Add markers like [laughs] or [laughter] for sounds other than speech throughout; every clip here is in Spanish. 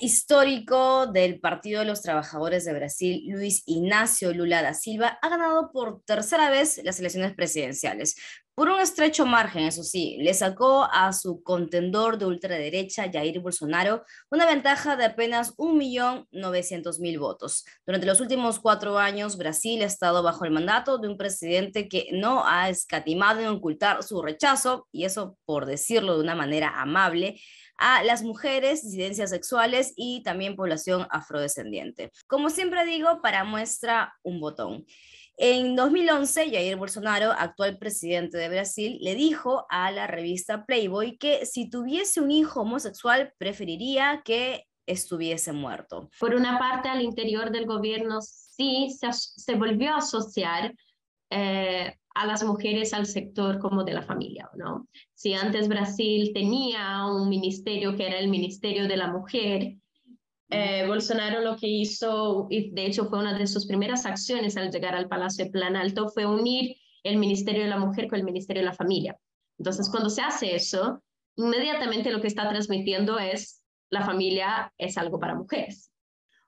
histórico del Partido de los Trabajadores de Brasil, Luis Ignacio Lula da Silva, ha ganado por tercera vez las elecciones presidenciales. Por un estrecho margen, eso sí, le sacó a su contendor de ultraderecha, Jair Bolsonaro, una ventaja de apenas 1.900.000 votos. Durante los últimos cuatro años, Brasil ha estado bajo el mandato de un presidente que no ha escatimado en ocultar su rechazo, y eso por decirlo de una manera amable, a las mujeres, disidencias sexuales y también población afrodescendiente. Como siempre digo, para muestra un botón. En 2011, Jair Bolsonaro, actual presidente de Brasil, le dijo a la revista Playboy que si tuviese un hijo homosexual preferiría que estuviese muerto. Por una parte, al interior del gobierno sí se, volvió a asociar eh, a las mujeres al sector como de la familia, ¿no? Si antes Brasil tenía un ministerio que era el Ministerio de la Mujer, eh, Bolsonaro lo que hizo, y de hecho fue una de sus primeras acciones al llegar al Palacio de Planalto, fue unir el Ministerio de la Mujer con el Ministerio de la Familia. Entonces, cuando se hace eso, inmediatamente lo que está transmitiendo es la familia es algo para mujeres.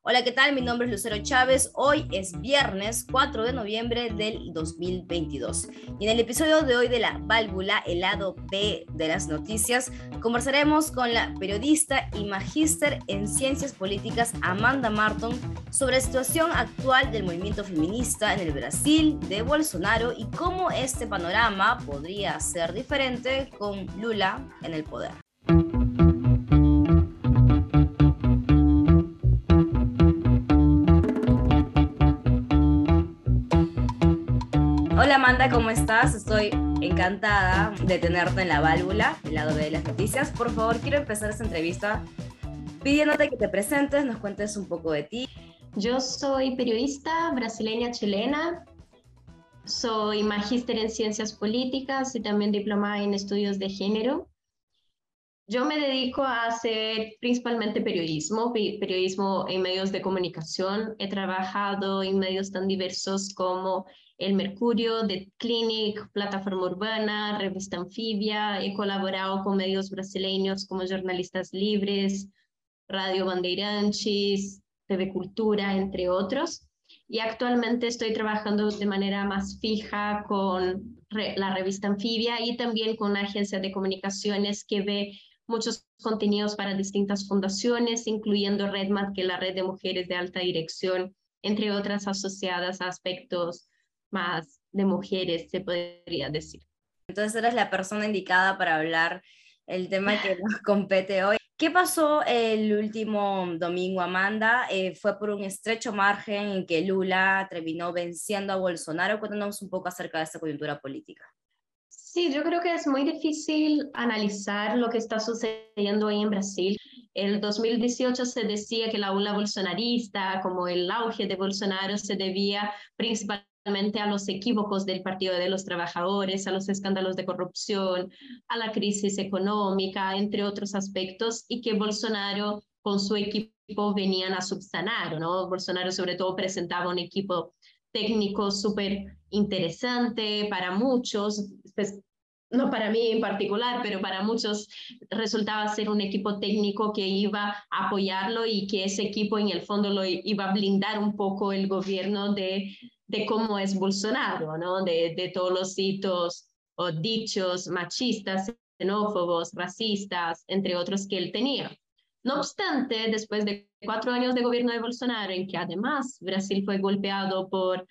Hola, ¿qué tal? Mi nombre es Lucero Chávez. Hoy es viernes 4 de noviembre del 2022. Y en el episodio de hoy de la válvula, el lado B de las noticias, conversaremos con la periodista y magíster en ciencias políticas Amanda Marton sobre la situación actual del movimiento feminista en el Brasil, de Bolsonaro y cómo este panorama podría ser diferente con Lula en el poder. Hola Amanda, ¿cómo estás? Estoy encantada de tenerte en la válvula, el lado B de las noticias. Por favor, quiero empezar esta entrevista pidiéndote que te presentes, nos cuentes un poco de ti. Yo soy periodista brasileña chilena, soy magíster en ciencias políticas y también diplomada en estudios de género. Yo me dedico a hacer principalmente periodismo, periodismo en medios de comunicación. He trabajado en medios tan diversos como El Mercurio, The Clinic, Plataforma Urbana, Revista Anfibia. He colaborado con medios brasileños como Jornalistas Libres, Radio Bandeirantes, TV Cultura, entre otros. Y actualmente estoy trabajando de manera más fija con la revista Anfibia y también con una agencia de comunicaciones que ve muchos contenidos para distintas fundaciones, incluyendo RedMat, que es la red de mujeres de alta dirección, entre otras asociadas a aspectos más de mujeres, se podría decir. Entonces eres la persona indicada para hablar el tema que [laughs] nos compete hoy. ¿Qué pasó el último domingo, Amanda? Eh, fue por un estrecho margen en que Lula terminó venciendo a Bolsonaro. Cuéntanos un poco acerca de esta coyuntura política. Sí, yo creo que es muy difícil analizar lo que está sucediendo ahí en Brasil. El 2018 se decía que la ola bolsonarista, como el auge de Bolsonaro, se debía principalmente a los equívocos del Partido de los Trabajadores, a los escándalos de corrupción, a la crisis económica, entre otros aspectos, y que Bolsonaro con su equipo venían a subsanar, ¿no? Bolsonaro sobre todo presentaba un equipo técnico súper interesante para muchos, pues, no para mí en particular, pero para muchos resultaba ser un equipo técnico que iba a apoyarlo y que ese equipo en el fondo lo iba a blindar un poco el gobierno de, de cómo es Bolsonaro, ¿no? de, todos los hitos o dichos machistas, xenófobos, racistas, entre otros que él tenía. No obstante, después de cuatro años de gobierno de Bolsonaro, en que además Brasil fue golpeado por,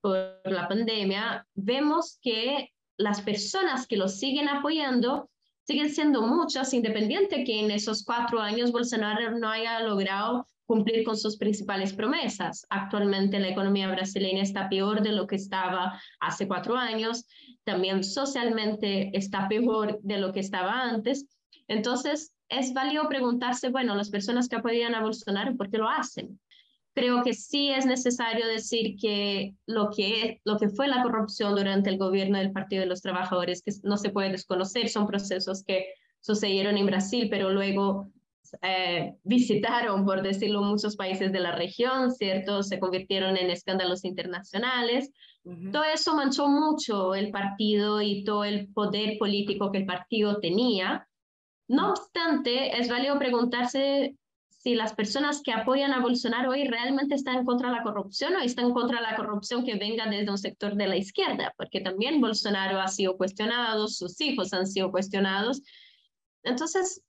por la pandemia, vemos que las personas que lo siguen apoyando siguen siendo muchas, independiente que en esos cuatro años Bolsonaro no haya logrado cumplir con sus principales promesas. Actualmente la economía brasileña está peor de lo que estaba hace cuatro años, también socialmente está peor de lo que estaba antes. Entonces, es válido preguntarse, bueno, las personas que apoyan a Bolsonaro, ¿por qué lo hacen? Creo que sí es necesario decir que lo que, lo que fue la corrupción durante el gobierno del Partido de los Trabajadores, que no se puede desconocer, son procesos que sucedieron en Brasil, pero luego eh, visitaron, por decirlo, muchos países de la región, ¿cierto? Se convirtieron en escándalos internacionales. Todo eso manchó mucho el partido y todo el poder político que el partido tenía. No obstante, es válido preguntarse si las personas que apoyan a Bolsonaro hoy realmente están contra la corrupción o están contra la corrupción que venga desde un sector de la izquierda, porque también Bolsonaro ha sido cuestionado, sus hijos han sido cuestionados. Entonces,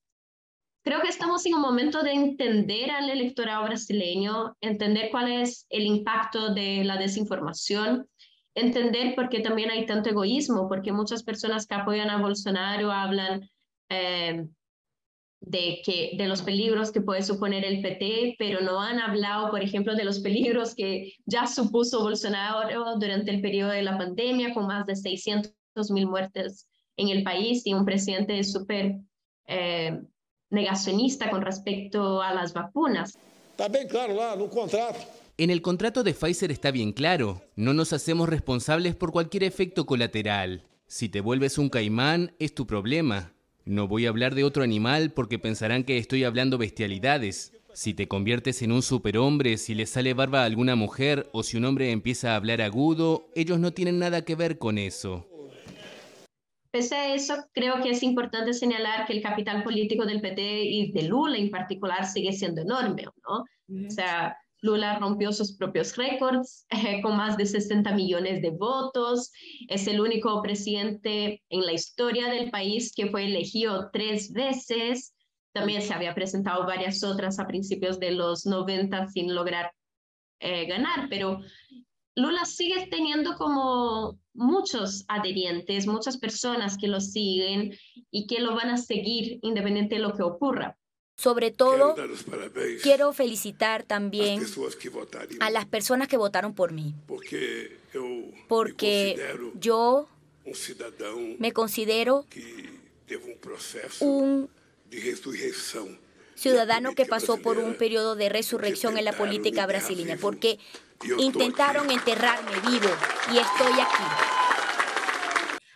creo que estamos en un momento de entender al electorado brasileño, entender cuál es el impacto de la desinformación, entender por qué también hay tanto egoísmo, porque muchas personas que apoyan a Bolsonaro hablan eh, de, que, de los peligros que puede suponer el PT, pero no han hablado, por ejemplo, de los peligros que ya supuso Bolsonaro durante el periodo de la pandemia, con más de 600 mil muertes en el país y un presidente súper eh, negacionista con respecto a las vacunas. Está bien claro lá no contrato. En el contrato de Pfizer está bien claro, no nos hacemos responsables por cualquier efecto colateral. Si te vuelves un caimán, es tu problema. No voy a hablar de otro animal porque pensarán que estoy hablando bestialidades. Si te conviertes en un superhombre, si le sale barba a alguna mujer o si un hombre empieza a hablar agudo, ellos no tienen nada que ver con eso. Pese a eso, creo que es importante señalar que el capital político del PT y de Lula en particular sigue siendo enorme, ¿no? O sea, Lula rompió sus propios récords eh, [laughs] con más de 60 millones de votos. Es el único presidente en la historia del país que fue elegido tres veces. También se había presentado varias otras a principios de los 90 sin lograr eh, ganar, pero Lula sigue teniendo como muchos adherientes, muchas personas que lo siguen y que lo van a seguir independiente de lo que ocurra. Sobre todo, quiero felicitar también a las personas que votaron por mí. Porque yo me considero un ciudadano que pasó por un periodo de resurrección en la política brasileña, porque intentaron enterrarme vivo y estoy aquí.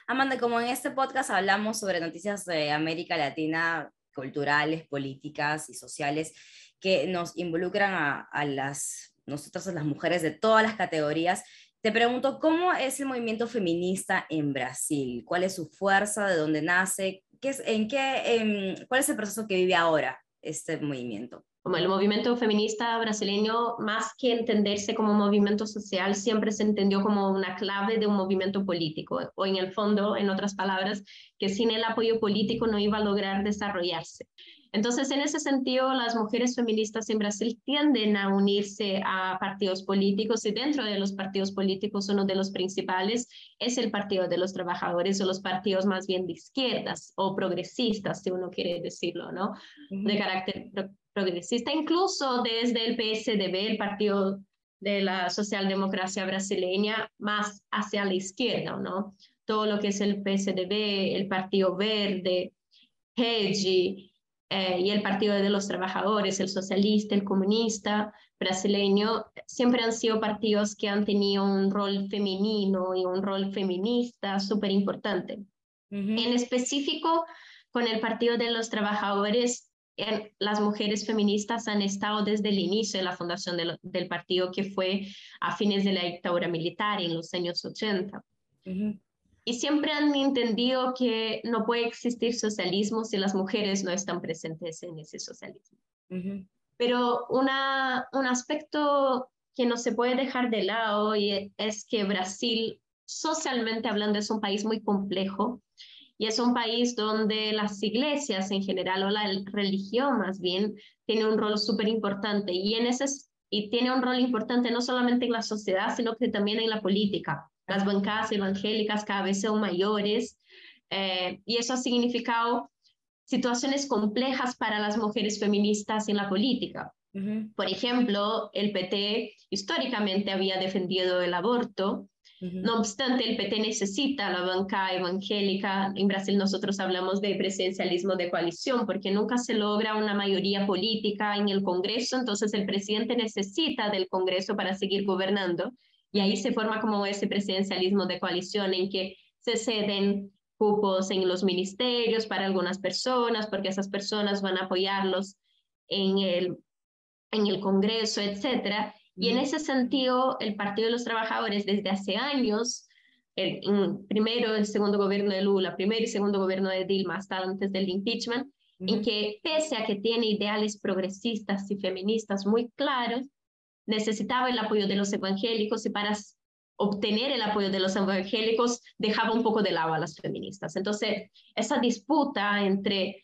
Amanda, como en este podcast hablamos sobre noticias de América Latina, culturales, políticas y sociales que nos involucran a, las, nosotras, las mujeres de todas las categorías. Te pregunto, ¿cómo es el movimiento feminista en Brasil? ¿Cuál es su fuerza? ¿De dónde nace? ¿Qué es, en qué, ¿Cuál es el proceso que vive ahora este movimiento? Como el movimiento feminista brasileño, más que entenderse como movimiento social, siempre se entendió como una clave de un movimiento político, o en el fondo, en otras palabras, que sin el apoyo político no iba a lograr desarrollarse. Entonces, en ese sentido, las mujeres feministas en Brasil tienden a unirse a partidos políticos y dentro de los partidos políticos uno de los principales es el Partido de los Trabajadores o los partidos más bien de izquierdas o progresistas, si uno quiere decirlo, ¿no? De carácter progresista, incluso desde el PSDB, el Partido de la Socialdemocracia Brasileña, más hacia la izquierda, ¿no? Todo lo que es el PSDB, el Partido Verde, Rede eh, y el Partido de los Trabajadores, el socialista, el comunista brasileño, siempre han sido partidos que han tenido un rol femenino y un rol feminista súper importante. En específico, con el Partido de los Trabajadores las mujeres feministas han estado desde el inicio de la fundación del partido, que fue a fines de la dictadura militar en los años 80. Y siempre han entendido que no puede existir socialismo si las mujeres no están presentes en ese socialismo. Pero una, un aspecto que no se puede dejar de lado y es que Brasil, socialmente hablando, es un país muy complejo y es un país donde las iglesias en general o la religión más bien tiene un rol súper importante y, en ese, y tiene un rol importante no solamente en la sociedad, sino que también en la política. Las bancadas evangélicas cada vez son mayores eh, y eso ha significado situaciones complejas para las mujeres feministas en la política. Por ejemplo, el PT históricamente había defendido el aborto no obstante, el PT necesita la banca evangélica. En Brasil nosotros hablamos de presidencialismo de coalición porque nunca se logra una mayoría política en el Congreso, entonces el presidente necesita del Congreso para seguir gobernando y ahí se forma como ese presidencialismo de coalición en que se ceden cupos en los ministerios para algunas personas porque esas personas van a apoyarlos en el, en el Congreso, etcétera. Y en ese sentido, el Partido de los Trabajadores desde hace años, el, primero, el segundo gobierno de Lula, primero y segundo gobierno de Dilma, hasta antes del impeachment, en que pese a que tiene ideales progresistas y feministas muy claros, necesitaba el apoyo de los evangélicos y para obtener el apoyo de los evangélicos dejaba un poco de lado a las feministas. Entonces, esa disputa entre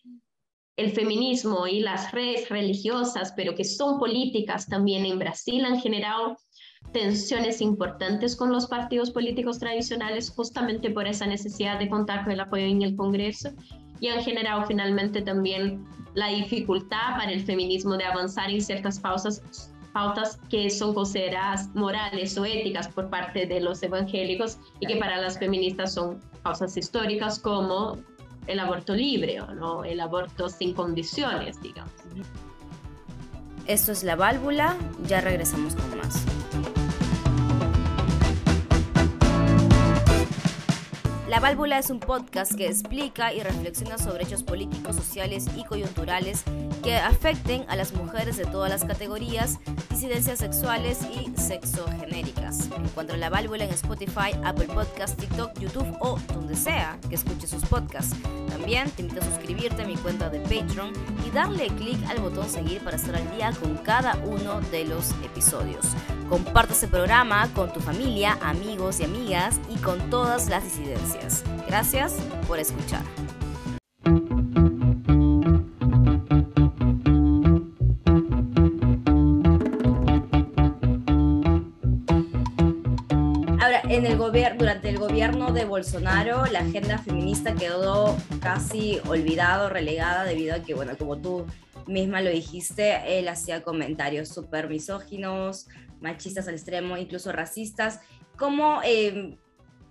el feminismo y las redes religiosas, pero que son políticas también en Brasil, han generado tensiones importantes con los partidos políticos tradicionales justamente por esa necesidad de contar con el apoyo en el Congreso y han generado finalmente también la dificultad para el feminismo de avanzar en ciertas pausas, pautas que son consideradas morales o éticas por parte de los evangélicos y que para las feministas son causas históricas como el aborto libre o no el aborto sin condiciones, digamos. Esto es La Válvula, ya regresamos con más. La Válvula es un podcast que explica y reflexiona sobre hechos políticos, sociales y coyunturales que afecten a las mujeres de todas las categorías, disidencias sexuales y sexogenéricas. Encuentra La Válvula en Spotify, Apple Podcasts, TikTok, YouTube o donde sea que escuche sus podcasts. También te invito a suscribirte a mi cuenta de Patreon y darle clic al botón seguir para estar al día con cada uno de los episodios. Comparte este programa con tu familia, amigos y amigas y con todas las disidencias. Gracias por escuchar. En el gobierno, durante el gobierno de Bolsonaro, la agenda feminista quedó casi olvidada, relegada, debido a que, bueno, como tú misma lo dijiste, él hacía comentarios súper misóginos, machistas al extremo, incluso racistas. ¿Cómo em,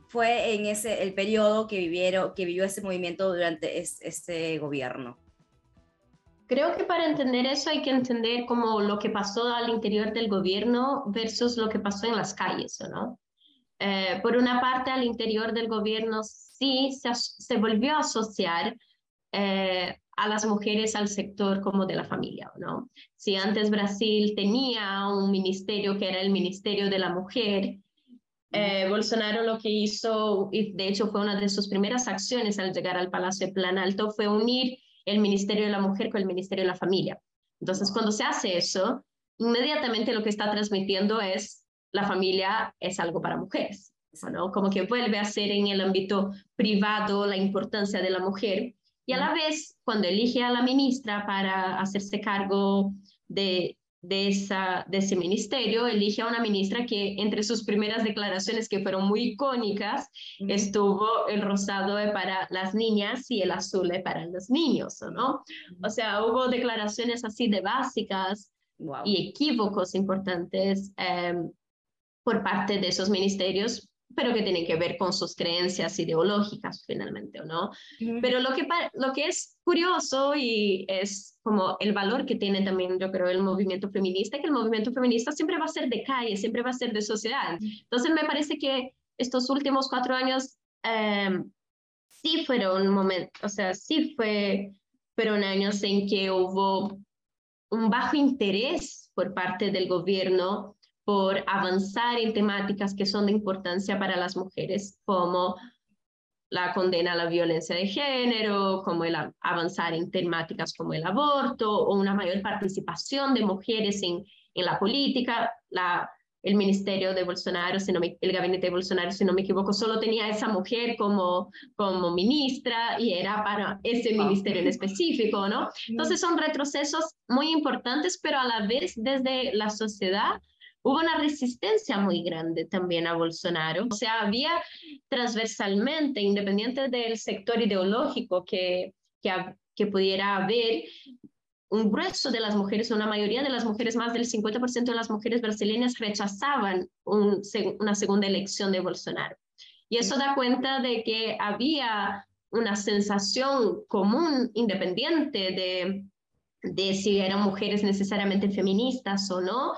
fue en ese el periodo que vivieron, que vivió ese movimiento durante este, gobierno? Creo que para entender eso hay que entender como lo que pasó al interior del gobierno versus lo que pasó en las calles, ¿no? Eh, por una parte, al interior del gobierno sí se, se volvió a asociar eh, a las mujeres al sector como de la familia, ¿no? Si antes Brasil tenía un ministerio que era el Ministerio de la Mujer, eh, Bolsonaro lo que hizo, y de hecho fue una de sus primeras acciones al llegar al Palacio de Planalto, fue unir el Ministerio de la Mujer con el Ministerio de la Familia. Entonces, cuando se hace eso, inmediatamente lo que está transmitiendo es la familia es algo para mujeres, ¿no? Como que vuelve a ser en el ámbito privado la importancia de la mujer y a la vez, cuando elige a la ministra para hacerse cargo de, de, esa, de ese ministerio, elige a una ministra que entre sus primeras declaraciones, que fueron muy icónicas, estuvo el rosado para las niñas y el azul para los niños, ¿no? O sea, hubo declaraciones así de básicas y equívocos importantes em, por parte de esos ministerios pero que tienen que ver con sus creencias ideológicas finalmente, ¿o no? Pero lo que, lo que es curioso y es como el valor que tiene también, yo creo, el movimiento feminista, que el movimiento feminista siempre va a ser de calle, siempre va a ser de sociedad. Entonces me parece que estos últimos cuatro años em, sí fueron momentos, o sea, sí fue, fueron años en que hubo un bajo interés por parte del gobierno por avanzar en temáticas que son de importancia para las mujeres, como la condena a la violencia de género, como el avanzar en temáticas como el aborto o una mayor participación de mujeres en, en la política. La, el ministerio de Bolsonaro, si no el gabinete de Bolsonaro, si no me equivoco, solo tenía a esa mujer como, como ministra y era para ese ministerio en específico, ¿no? Entonces son retrocesos muy importantes, pero a la vez desde la sociedad hubo una resistencia muy grande también a Bolsonaro. O sea, había transversalmente, independiente del sector ideológico que, que, que pudiera haber, un grueso de las mujeres, una mayoría de las mujeres, más del 50% de las mujeres brasileñas rechazaban una segunda elección de Bolsonaro. Y eso da cuenta de que había una sensación común, independiente de, de si eran mujeres necesariamente feministas o no,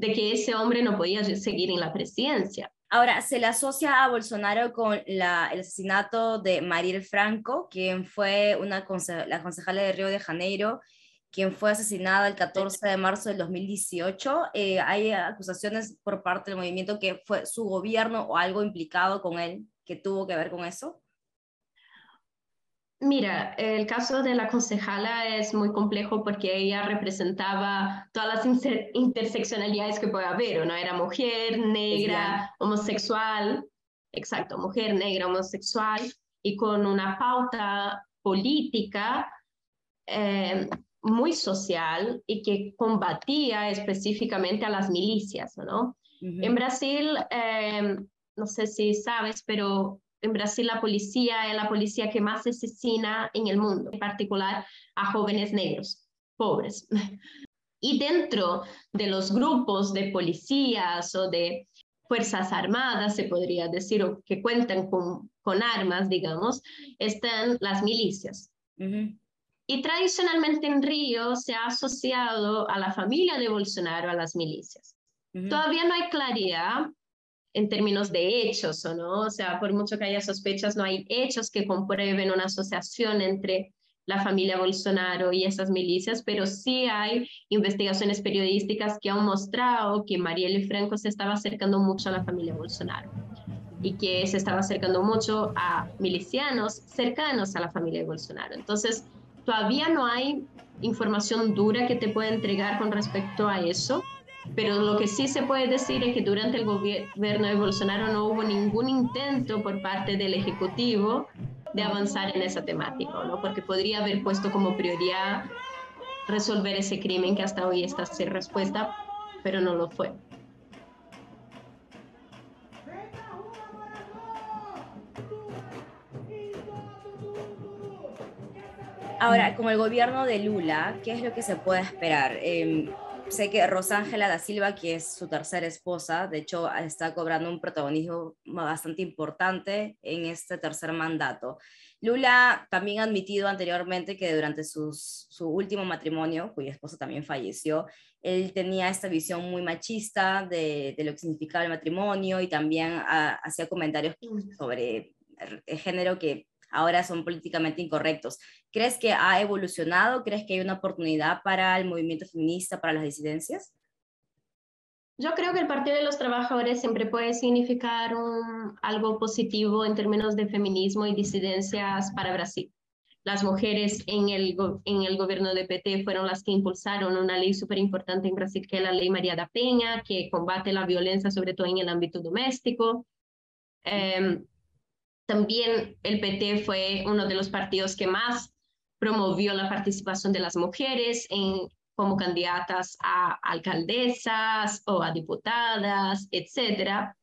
de que ese hombre no podía seguir en la presidencia. Ahora, se le asocia a Bolsonaro con el asesinato de Mariel Franco, quien fue una la concejala de Río de Janeiro, quien fue asesinada el 14 de marzo del 2018. Eh, hay acusaciones por parte del movimiento que fue su gobierno o algo implicado con él que tuvo que ver con eso. Mira, el caso de la concejala es muy complejo porque ella representaba todas las interseccionalidades que puede haber, ¿no? Era mujer, negra, homosexual, exacto, mujer, negra, homosexual, y con una pauta política eh, muy social y que combatía específicamente a las milicias, ¿no? En Brasil, eh, no sé si sabes, pero en Brasil la policía es la policía que más asesina en el mundo, en particular a jóvenes negros, pobres. [laughs] Y dentro de los grupos de policías o de fuerzas armadas, se podría decir, o que cuentan con, con armas, digamos, están las milicias. Y tradicionalmente en Río se ha asociado a la familia de Bolsonaro a las milicias. Todavía no hay claridad en términos de hechos, ¿o no? O sea, por mucho que haya sospechas, no hay hechos que comprueben una asociación entre la familia Bolsonaro y esas milicias, pero sí hay investigaciones periodísticas que han mostrado que Marielle Franco se estaba acercando mucho a la familia Bolsonaro y que se estaba acercando mucho a milicianos cercanos a la familia de Bolsonaro. Entonces, todavía no hay información dura que te pueda entregar con respecto a eso, pero lo que sí se puede decir es que durante el gobierno de Bolsonaro no hubo ningún intento por parte del Ejecutivo de avanzar en esa temática, ¿no? porque podría haber puesto como prioridad resolver ese crimen que hasta hoy está sin respuesta, pero no lo fue. Ahora, como el gobierno de Lula, ¿qué es lo que se puede esperar? Eh, sé que Rosángela da Silva, que es su tercera esposa, de hecho está cobrando un protagonismo bastante importante en este tercer mandato. Lula también ha admitido anteriormente que durante su último matrimonio, cuya esposa también falleció, él tenía esta visión muy machista de, de lo que significaba el matrimonio y también hacía comentarios sobre el género que ahora son políticamente incorrectos. ¿Crees que ha evolucionado? ¿Crees que hay una oportunidad para el movimiento feminista, para las disidencias? Yo creo que el Partido de los Trabajadores siempre puede significar algo positivo en términos de feminismo y disidencias para Brasil. Las mujeres en el, en el gobierno de PT fueron las que impulsaron una ley súper importante en Brasil, que es la ley María da Peña, que combate la violencia, sobre todo en el ámbito doméstico. Eh, también el PT fue uno de los partidos que más promovió la participación de las mujeres como candidatas a alcaldesas o a diputadas, etc.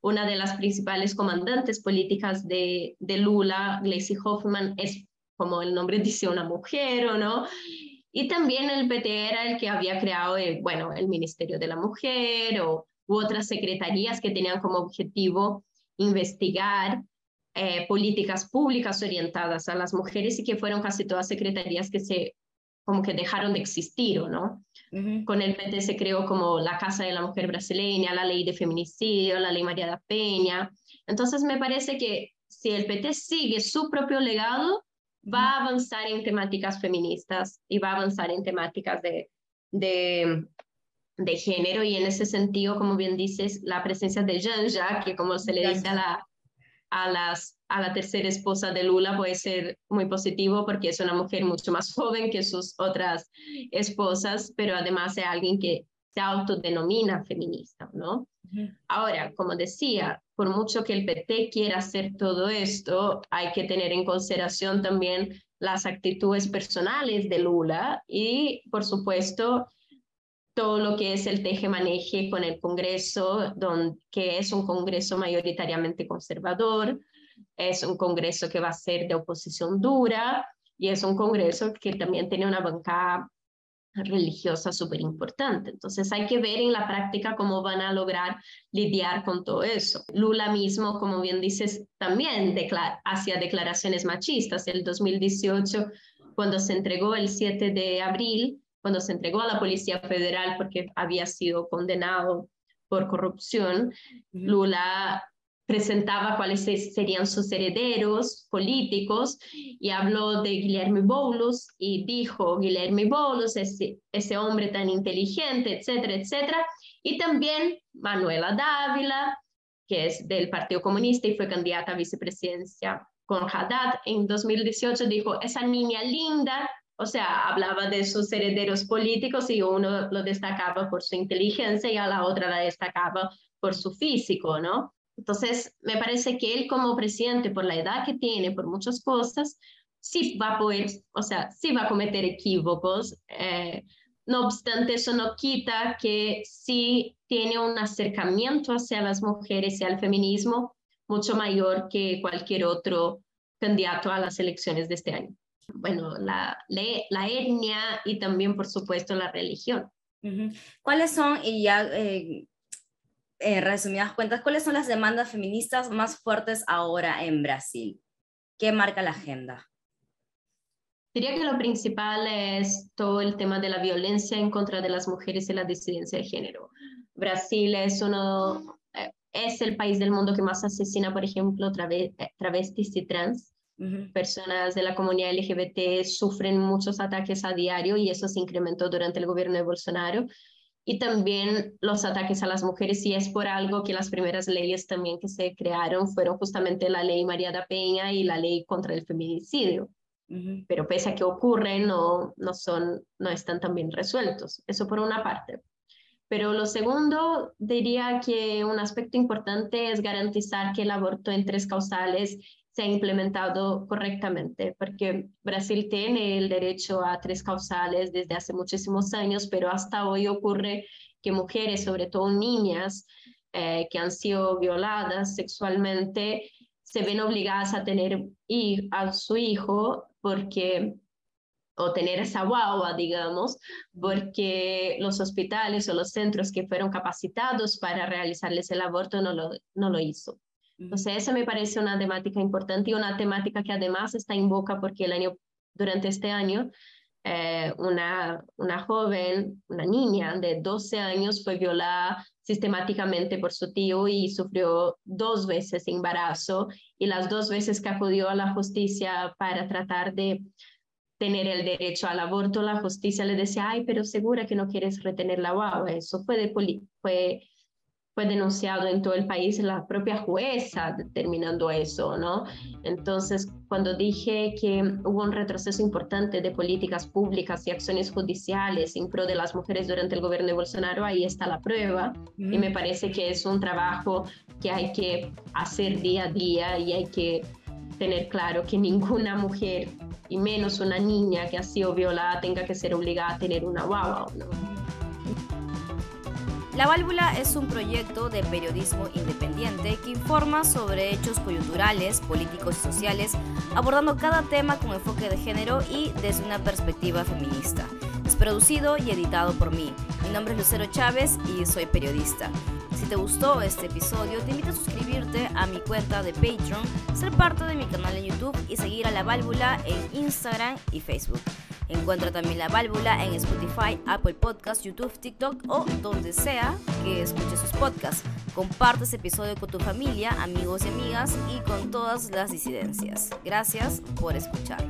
Una de las principales comandantes políticas de, de Lula, Gleisi Hoffman, es, como el nombre [laughs] dice, una mujer, ¿o no? Y también el PT era el que había creado, el, bueno, el Ministerio de la Mujer o, u otras secretarías que tenían como objetivo investigar eh, políticas públicas orientadas a las mujeres y que fueron casi todas secretarías que se como que dejaron de existir, ¿no? Con el PT se creó como la Casa de la Mujer Brasileña, la Ley de Feminicidio, la Ley María da Peña. Entonces me parece que si el PT sigue su propio legado, va a avanzar en temáticas feministas y va a avanzar en temáticas de, de, de género y en ese sentido, como bien dices, la presencia de Janja, que como se le dice a la, a, las, a la tercera esposa de Lula puede ser muy positivo porque es una mujer mucho más [laughs] joven que sus otras esposas, pero además es alguien que se autodenomina feminista, ¿no? Ahora, como decía, por mucho que el PT quiera hacer todo esto, hay que tener en consideración también las actitudes personales de Lula y, por supuesto, todo lo que es el teje-maneje con el Congreso, don, que es un Congreso mayoritariamente conservador, es un Congreso que va a ser de oposición dura y es un Congreso que también tiene una bancada religiosa súper importante. Entonces hay que ver en la práctica cómo van a lograr lidiar con todo eso. Lula mismo, como bien dices, también hacía declaraciones machistas. El 2018, cuando se entregó el 7 de abril, cuando se entregó a la Policía Federal porque había sido condenado por corrupción, Lula presentaba cuáles serían sus herederos políticos y habló de Guillermo Boulos y dijo Guillermo Boulos, ese, ese hombre tan inteligente, etcétera, etcétera. Y también Manuela Dávila, que es del Partido Comunista y fue candidata a vicepresidencia con Haddad en 2018 dijo, esa niña linda, o sea, hablaba de sus herederos políticos y uno lo destacaba por su inteligencia y a la otra la destacaba por su físico, ¿no? Entonces, me parece que él como presidente, por la edad que tiene, por muchas cosas, sí va a poder, o sea, sí va a cometer equívocos. Eh, no obstante, eso no quita que sí tiene un acercamiento hacia las mujeres y al feminismo mucho mayor que cualquier otro candidato a las elecciones de este año. Bueno, la, la, etnia y también, por supuesto, la religión. ¿Cuáles son, y ya eh, en resumidas cuentas, cuáles son las demandas feministas más fuertes ahora en Brasil? ¿Qué marca la agenda? Diría que lo principal es todo el tema de la violencia en contra de las mujeres y la disidencia de género. Brasil es uno, eh, es el país del mundo que más asesina, por ejemplo, eh, travestis y trans. Personas de la comunidad LGBT sufren muchos ataques a diario y eso se incrementó durante el gobierno de Bolsonaro. Y también los ataques a las mujeres, y es por algo que las primeras leyes también que se crearon fueron justamente la ley María da Peña y la ley contra el feminicidio pero pese a que ocurren, no, no, son, no están tan bien resueltos. Eso por una parte. Pero lo segundo, diría que un aspecto importante es garantizar que el aborto en tres causales se ha implementado correctamente, porque Brasil tiene el derecho a tres causales desde hace muchísimos años, pero hasta hoy ocurre que mujeres, sobre todo niñas, eh, que han sido violadas sexualmente, se ven obligadas a tener a su hijo porque o tener esa guagua, digamos, porque los hospitales o los centros que fueron capacitados para realizarles el aborto no lo, no lo hizo. Entonces, esa me parece una temática importante y una temática que además está en boca porque el año, durante este año, eh, una, una joven, una niña de 12 años fue violada sistemáticamente por su tío y sufrió dos veces embarazo y las dos veces que acudió a la justicia para tratar de tener el derecho al aborto, la justicia le decía, ay, pero segura que no quieres retener la guagua. Eso fue, de fue fue denunciado en todo el país, la propia jueza determinando eso, ¿no? Entonces, cuando dije que hubo un retroceso importante de políticas públicas y acciones judiciales en pro de las mujeres durante el gobierno de Bolsonaro, ahí está la prueba y me parece que es un trabajo que hay que hacer día a día y hay que tener claro que ninguna mujer y menos una niña que ha sido violada tenga que ser obligada a tener una guagua, ¿no? La Válvula es un proyecto de periodismo independiente que informa sobre hechos coyunturales, políticos y sociales, abordando cada tema con enfoque de género y desde una perspectiva feminista. Es producido y editado por mí. Mi nombre es Lucero Chávez y soy periodista. Si te gustó este episodio, te invito a suscribirte a mi cuenta de Patreon, ser parte de mi canal en YouTube y seguir a La Válvula en Instagram y Facebook. Encuentra también la válvula en Spotify, Apple Podcasts, YouTube, TikTok o donde sea que escuches sus podcasts. Comparte este episodio con tu familia, amigos y amigas y con todas las disidencias. Gracias por escuchar.